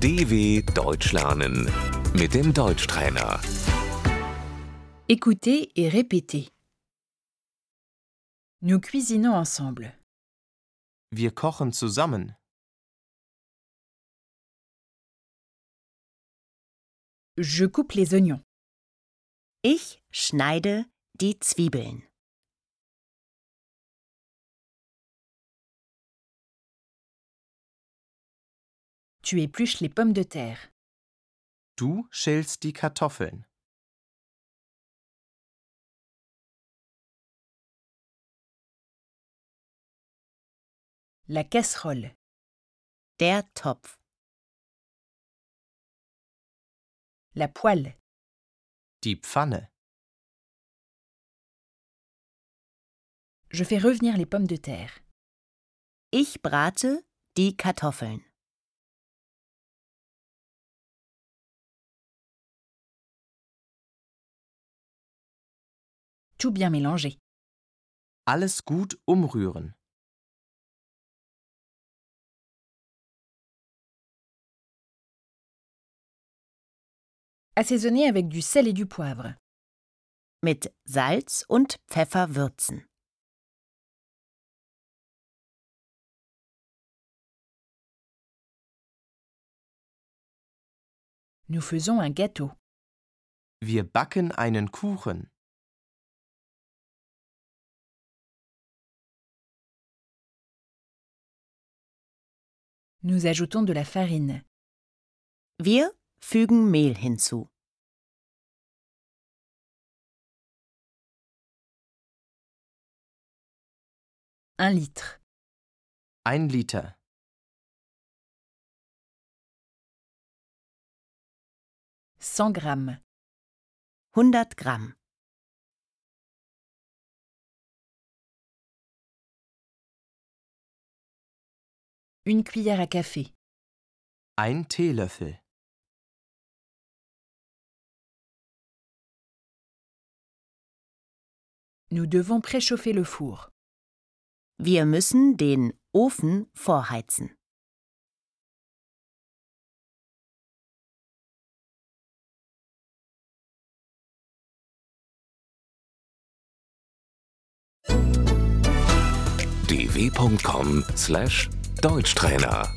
DW Deutsch lernen mit dem Deutschtrainer. Écoutez et répétez. Nous cuisinons ensemble. Wir kochen zusammen. Je coupe les oignons. Ich schneide die Zwiebeln. Tu épluches les pommes de terre. Du schälst die Kartoffeln. La casserole. Der Topf. La poêle. Die Pfanne. Je fais revenir les pommes de terre. Ich brate die Kartoffeln. Tout bien mélanger. Alles gut umrühren. Assaisonner avec du sel et du poivre. Mit Salz und Pfeffer würzen. Nous faisons un gâteau. Wir backen einen Kuchen. Nous ajoutons de la farine. Wir fügen Mehl hinzu. Un litre. Ein Liter. Cent grammes. 100 Gramm. Une cuillère à café. Ein Teelöffel. Nous devons préchauffer le four. Wir müssen den Ofen vorheizen. dw.com/deutschtrainer